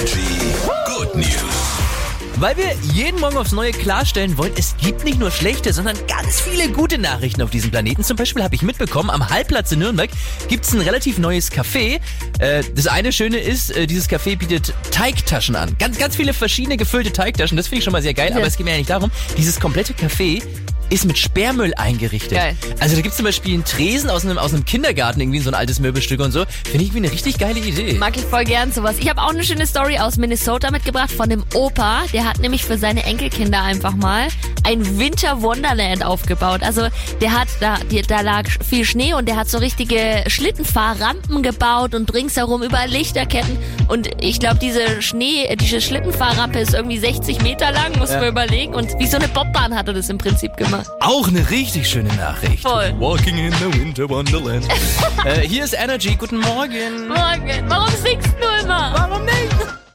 Energy Good News. Weil wir jeden Morgen aufs Neue klarstellen wollen, es gibt nicht nur schlechte, sondern ganz viele gute Nachrichten auf diesem Planeten. Zum Beispiel habe ich mitbekommen, am Halbplatz in Nürnberg gibt es ein relativ neues Café. Äh, das eine Schöne ist, äh, dieses Café bietet Teigtaschen an. Ganz, ganz viele verschiedene gefüllte Teigtaschen. Das finde ich schon mal sehr geil, aber es geht mir ja nicht darum. Dieses komplette Café ist mit Sperrmüll eingerichtet. Geil. Also da gibt's zum Beispiel einen Tresen aus einem, aus einem Kindergarten, irgendwie so ein altes Möbelstück und so. Finde ich wie eine richtig geile Idee. Mag ich voll gern sowas. Ich habe auch eine schöne Story aus Minnesota mitgebracht von dem Opa. Der hat nämlich für seine Enkelkinder einfach mal ein Winter Wonderland aufgebaut. Also der hat da, die, da lag viel Schnee und der hat so richtige Schlittenfahrrampen gebaut und ringsherum überall Lichterketten. Und ich glaube, diese Schnee, diese Schlittenfahrrampe ist irgendwie 60 Meter lang, muss man überlegen. Und wie so eine Bobbahn hat er das im Prinzip gemacht. Auch eine richtig schöne Nachricht. Voll. Walking in the Winter Wonderland. äh, hier ist Energy. Guten Morgen. Morgen, warum singst du immer?